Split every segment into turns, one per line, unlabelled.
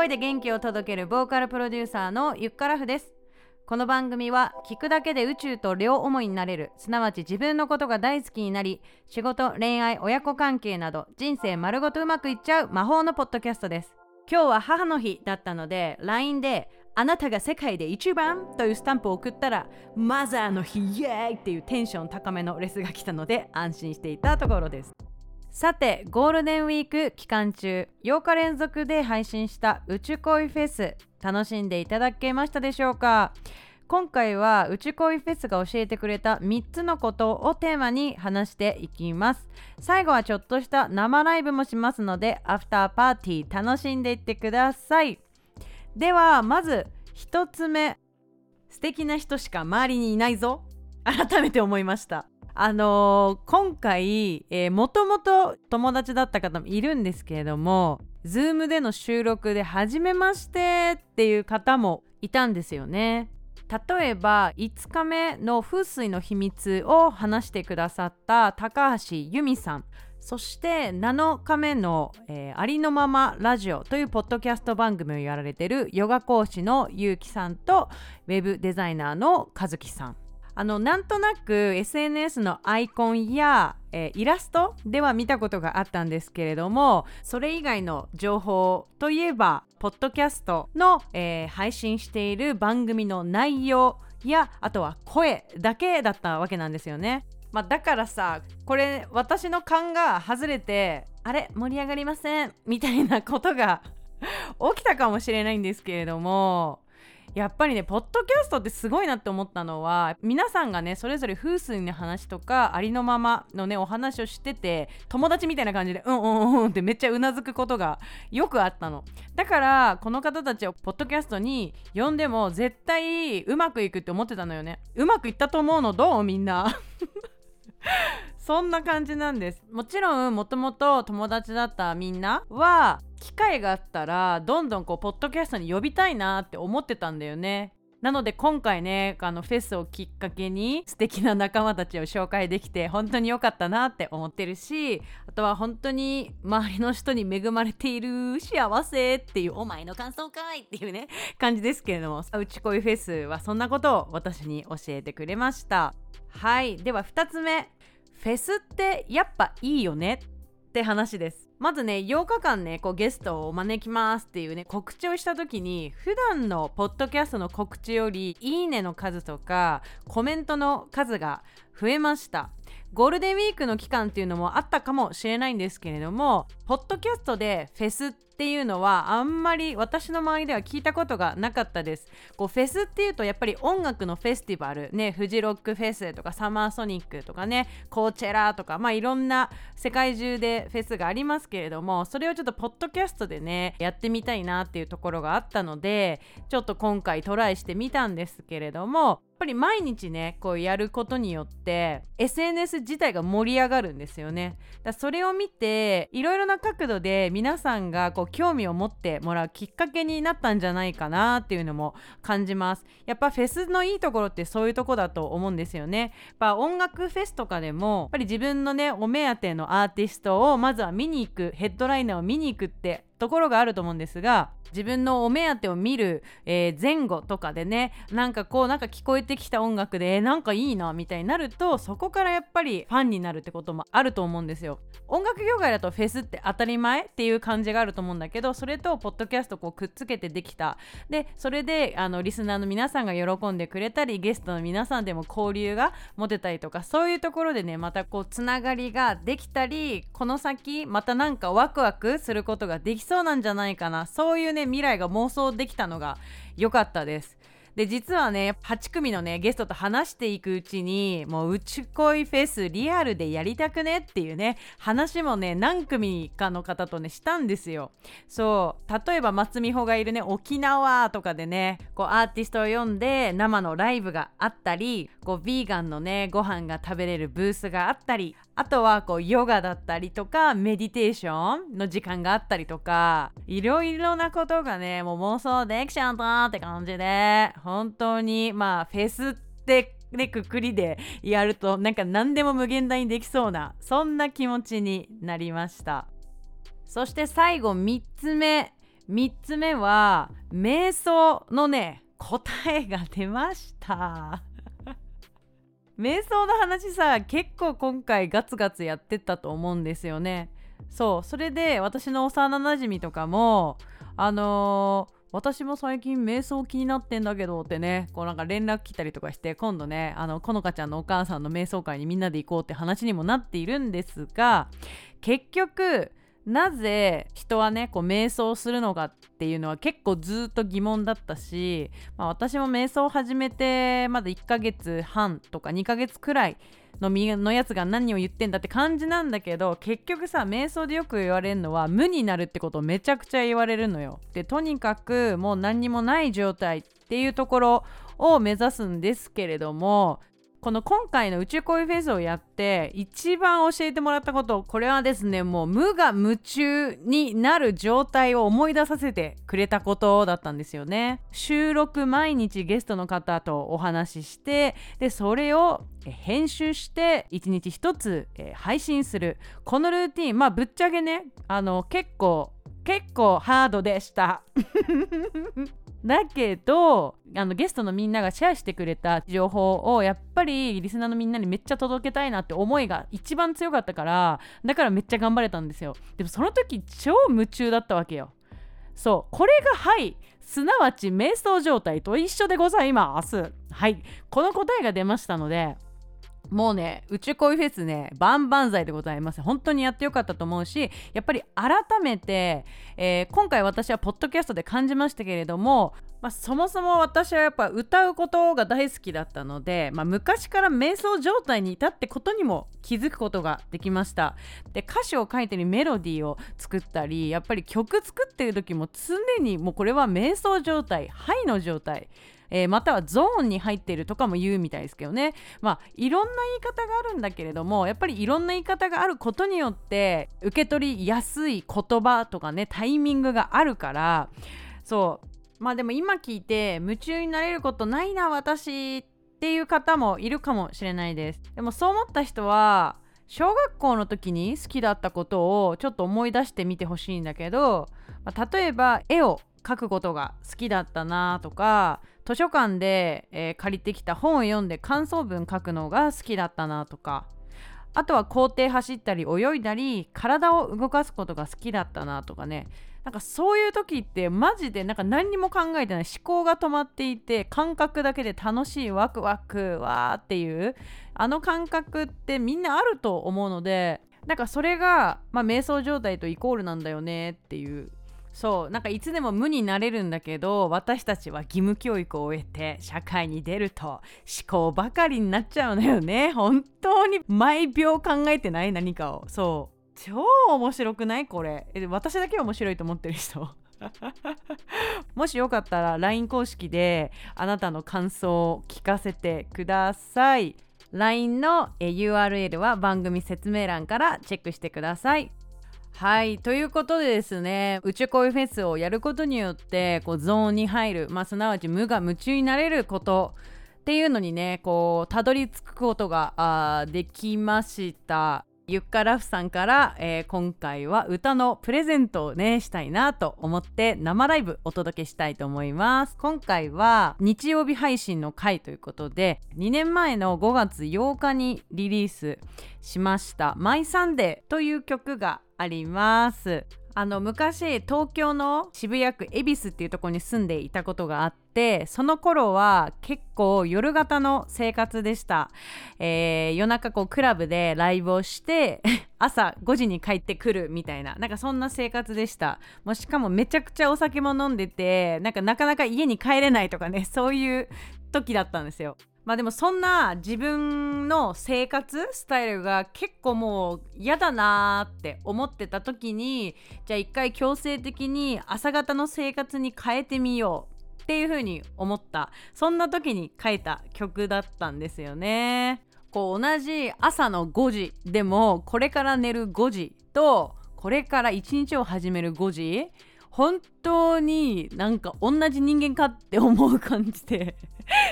声で元気を届けるボーカルプロデューサーのゆっからふですこの番組は聞くだけで宇宙と両思い。になれるすなわち自分のことが大好きになり仕事恋愛親子関係など人生丸ごとうまくい。っちゃう魔法のポッドキャストです今日は母の日だったので LINE であなたが世界で一番というスタンプを送ったらマザーの日イエーイってい。うテンション高めのレスが来たので安心してい。たところですさてゴールデンウィーク期間中8日連続で配信した宇宙恋フェス楽しんでいただけましたでしょうか？今回は宇宙恋フェスが教えてくれた3つのことをテーマに話していきます。最後はちょっとした生ライブもしますのでアフターパーティー楽しんでいってください。ではまず1つ目。素敵な人しか周りにいないぞ。改めて思いました。あのー、今回、えー、もともと友達だった方もいるんですけれども Zoom での収録で初めましてっていう方もいたんですよね。例えば5日目の風水の秘密を話してくださった高橋由美さん。そして7日目の、えー、ありのままラジオというポッドキャスト番組をやられてるヨガ講師のゆうきさんとウェブデザイナーの和樹さん。あのなんとなく SNS のアイコンや、えー、イラストでは見たことがあったんですけれどもそれ以外の情報といえばポッドキャストの、えー、配信している番組の内容やあとは声だけだったわけなんですよね。まあ、だからさこれ私の勘が外れてあれ盛り上がりませんみたいなことが 起きたかもしれないんですけれどもやっぱりねポッドキャストってすごいなって思ったのは皆さんがねそれぞれ風水の話とかありのままのねお話をしてて友達みたいな感じでうんうんうんってめっちゃうなずくことがよくあったの。だからこの方たちをポッドキャストに呼んでも絶対うまくいくって思ってたのよね。うまくいったと思うのどう？みんな。そんな感じなんです。もちろんもともと友達だったみんなは機会があったらどんどんこうポッドキャストに呼びたいなって思ってたんだよね。なので今回ねあのフェスをきっかけに素敵な仲間たちを紹介できて本当に良かったなって思ってるしあとは本当に周りの人に恵まれている幸せっていうお前の感想かいっていうね感じですけれどもうち恋フェスはそんなことを私に教えてくれました。はい。では2つ目。フェスってやっぱいいよねって話です。まずね8日間ねこうゲストをお招きますっていうね告知をした時に普段のポッドキャストの告知よりいいねの数とかコメントの数が増えました。ゴールデンウィークの期間っていうのもあったかもしれないんですけれどもポッドキャストでフェスっていうのはあんまり私の周りでは聞いたことがなかったです。こうフェスっていうとやっぱり音楽のフェスティバルねフジロックフェスとかサマーソニックとかねコーチェラーとかまあいろんな世界中でフェスがありますけれどもそれをちょっとポッドキャストでねやってみたいなっていうところがあったのでちょっと今回トライしてみたんですけれどもぱり毎日ねこうやることによって SNS 自体が盛り上がるんですよね。だそれを見ていろいろな角度で皆さんがこう興味を持ってもらうきっかけになったんじゃないかなっていうのも感じます。やっぱフェスのいいところってそういうとこだと思うんですよね。やっぱ音楽フェスとかでもやっぱり自分のねお目当てのアーティストをまずは見に行くヘッドライナーを見に行くってところがあると思うんですが自分のお目当てを見る、えー、前後とかでねなんかこうなんか聞こえてきた音楽で、えー、なんかいいなみたいになるとそこからやっぱりファンになるってこともあると思うんですよ。音楽業界だとフェスって当たり前っていう感じがあると思うんだけどそれとポッドキャストこうくっつけてできた。でそれであのリスナーの皆さんが喜んでくれたりゲストの皆さんでも交流が持てたりとかそういうところでねまたこうつながりができたりこの先またなんかワクワクすることができそうなんじゃないかな。そういうね未来が妄想できたのが良かったです。で実はね8組のねゲストと話していくうちにもううち恋フェスリアルでやりたくね？っていうね話もね何組かの方とねしたんですよ。そう例えば松美穂がいるね沖縄とかでねこうアーティストを呼んで生のライブがあったりこうヴィーガンのねご飯が食べれるブースがあったりあとはこうヨガだったりとかメディテーションの時間があったりとかいろいろなことがねもう妄想できちゃったって感じで本当にまあフェスってねくくりでやるとなんか何でも無限大にできそうなそんな気持ちになりました。そして最後3つ目3つ目は瞑想のね答えが出ました。瞑想の話さ結構今回ガツガツやってたと思うんですよね。そうそれで私の幼なじみとかもあのー私も最近瞑想気になってんだけどってねこうなんか連絡来たりとかして今度ねあのこのかちゃんのお母さんの瞑想会にみんなで行こうって話にもなっているんですが結局なぜ人はねこう瞑想するのかっていうのは結構ずっと疑問だったし、まあ、私も瞑想を始めてまだ1ヶ月半とか2ヶ月くらいののやつが何を言ってんだって感じなんだけど結局さ瞑想でよく言われるのは無になるってことをめちゃくちゃ言われるのよ。でとにかくもう何にもない状態っていうところを目指すんですけれどもこの今回の宇宙恋フェスをやって一番教えてもらったことこれはですねもう無我夢中になる状態を思い出させてくれたことだったんですよね。収録毎日ゲストの方とお話ししてでそれを編集して一日一つ配信する。このルーティンまあぶっちゃけねあの結構結構ハードでした。だけどあのゲストのみんながシェアしてくれた情報をやっぱりリスナーのみんなにめっちゃ届けたいなって思いが一番強かったからだからめっちゃ頑張れたんですよ。でもその時超夢中だったわけよ。そう。これがはい。すなわち瞑想状態と一緒でございます。はい。この答えが出ましたのでもうね宇宙恋フェスね万々歳でございます。本当にやってよかったと思うしやっぱり改めて、えー、今回私はポッドキャストで感じましたけれども、まあ、そもそも私はやっぱ歌うことが大好きだったので、まあ、昔から瞑想状態に至ってことにも気づくことができました。で歌詞を書いてるメロディーを作ったりやっぱり曲作ってる時も常にもうこれは瞑想状態ハイの状態えー、またはゾーンに入っているとかも言うみたいですけどね。まあいろんな言い方があるんだけれどもやっぱりいろんな言い方があることによって受け取りやすい言葉とかねタイミングがあるからそう。まあでも今聞いて夢中になれることないな私っていう方もいるかもしれないです。でもそう思った人は小学校の時に好きだったことをちょっと思い出してみてほしいんだけど、まあ、例えば絵を描くことが好きだったなとか図書館で、えー、借りてきた本を読んで感想文書くのが好きだったなとかあとは校庭走ったり泳いだり体を動かすことが好きだったなとかね。なんかそういう時ってマジでなんか何にも考えてない思考が止まっていて感覚だけで楽しいワクワクわーっていうあの感覚ってみんなあると思うのでなんかそれが、まあ、瞑想状態とイコールなんだよねっていうそうなんかいつでも無になれるんだけど私たちは義務教育を終えて社会に出ると思考ばかりになっちゃうのよね。本当に。毎秒考えてない何かを。そう。超面白くない？これ。私だけ面白いと思ってる人？もしよかったら LINE 公式であなたの感想を聞かせてください。LINE の URL は番組説明欄からチェックしてください。はい。ということでですね宇宙恋フェスをやることによってこうゾーンに入る、まあ、すなわち無我夢中になれることっていうのにねこうたどり着くことがあできました。ゆっかラフさんから、えー、今回は歌のプレゼントをねしたいなと思って生ライブお届けしたいと思います。今回は日曜日配信の回ということで2年前の5月8日にリリースしました「マイサンデー」という曲があります。あの昔東京の渋谷区恵比寿っていうとこに住んでいたことがあってその頃は結構夜型の生活でした、えー、夜中こうクラブでライブをして 朝5時に帰ってくるみたいななんかそんな生活でした。もうしかもめちゃくちゃお酒も飲んでてなんかなかなか家に帰れないとかねそういう時だったんですよ。まあでもそんな自分の生活スタイルが結構もう嫌だなーって思ってた時にじゃあ一回強制的に朝方の生活に変えてみようっていう風に思ったそんな時に書いた曲だったんですよね。こう同じ朝の5時でもこれから寝る5時とこれから一日を始める5時本当になんか同じ人間かって思う感じで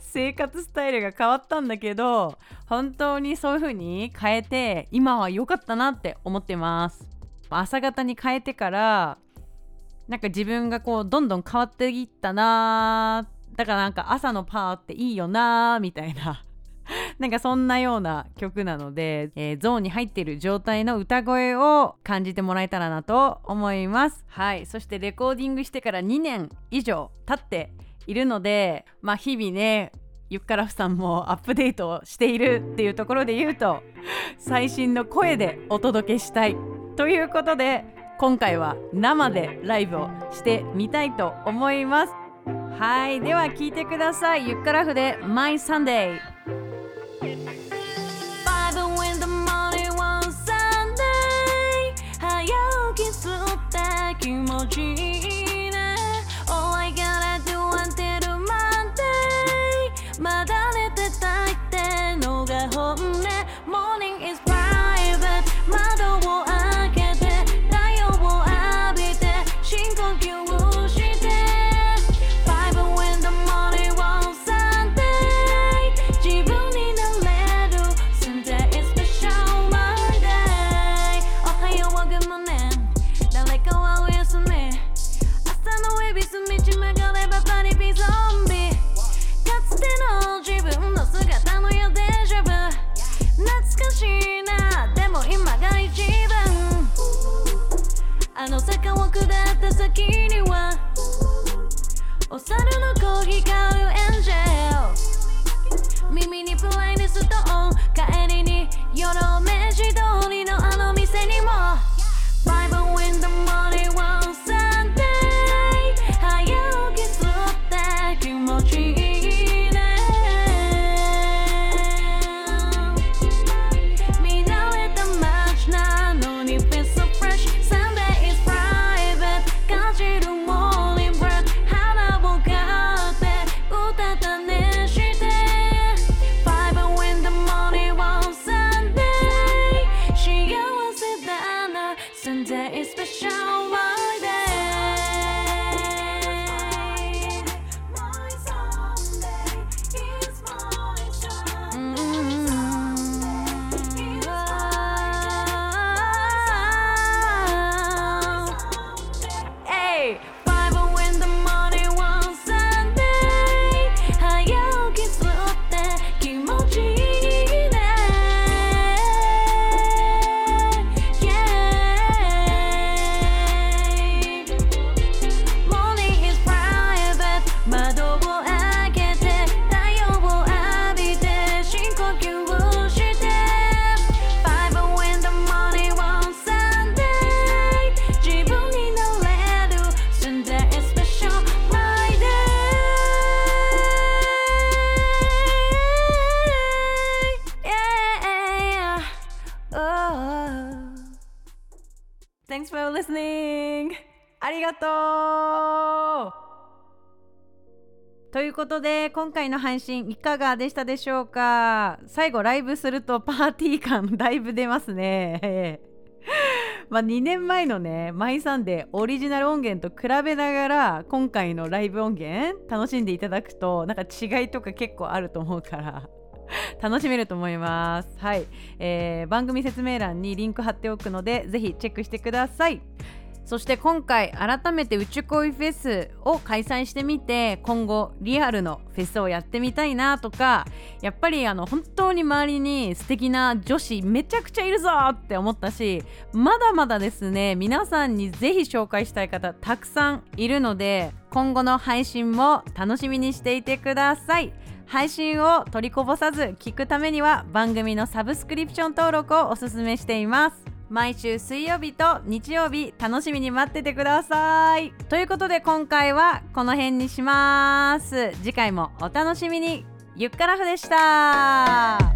生活スタイルが変わったんだけど本当にそういう風に変えて今は良かったなって思ってます。朝方に変えてからなんか自分がこうどんどん変わっていったなだからなんか朝のパーっていいよなみたいな。なんかそんなような曲なので、えー、ゾーンに入っている状態の歌声を感じてもらえたらなと思います。はい。そしてレコーディングしてから2年以上経っているのでまあ日々ねゆっからふさんもアップデートをしているっていうところで言うと最新の声でお届けしたいということで今回は生でライブをしてみたいと思います。はい。では聞いてください。ゆっからふで My Sunday 先にはお猿のー買うエンジェル。耳にプライネスとオン帰りによろめありがとう。ということで今回の配信いかがでしたでしょうか？最後ライブするとパーティー感だいぶ出ますね。まあ2年前のね「マイサンデー」オリジナル音源と比べながら今回のライブ音源楽しんでいただくとなんか違いとか結構あると思うから 楽しめると思います。はい、えー、番組説明欄にリンク貼っておくのでぜひチェックしてください。そして今回改めて宇宙恋フェスを開催してみて今後リアルのフェスをやってみたいなとかやっぱりあの本当に周りに素敵な女子めちゃくちゃいるぞって思ったしまだまだですね皆さんにぜひ紹介したい方たくさんいるので今後の配信も楽しみにしていてください。配信を取りこぼさず聞くためには番組のサブスクリプション登録をおすすめしています。毎週水曜日と日曜日楽しみに待っててください。ということで今回はこの辺にします。次回もお楽しみに。ゆっからふでした。